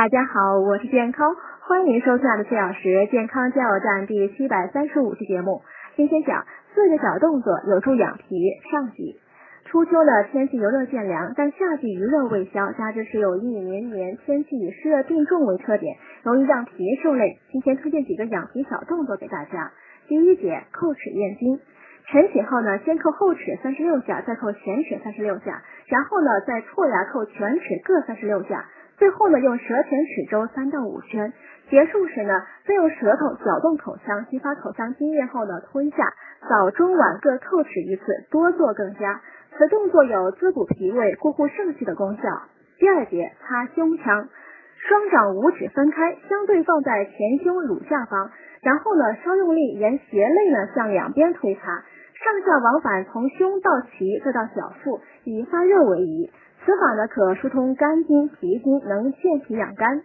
大家好，我是健康，欢迎收看的四小时健康加油站第七百三十五期节目。今天讲四个小动作有助养脾上集。初秋的天气由热渐凉，但夏季余热未消，加之时有阴雨绵绵，天气以湿热并重为特点，容易让脾受累。今天推荐几个养脾小动作给大家。第一节，叩齿验经。晨起后呢，先叩后齿三十六下，再叩前齿三十六下，然后呢，再错牙叩全齿各三十六下。最后呢，用舌前齿周三到五圈，结束时呢，再用舌头搅动口腔，激发口腔津液后呢，吞下。早中晚各叩齿一次，多做更佳。此动作有滋补脾胃、固护肾气的功效。第二节，擦胸腔，双掌五指分开，相对放在前胸乳下方，然后呢，稍用力沿斜肋呢向两边推擦，上下往返从胸到脐再到小腹，以发热为宜。此法呢可疏通肝经、脾经，能健脾养肝。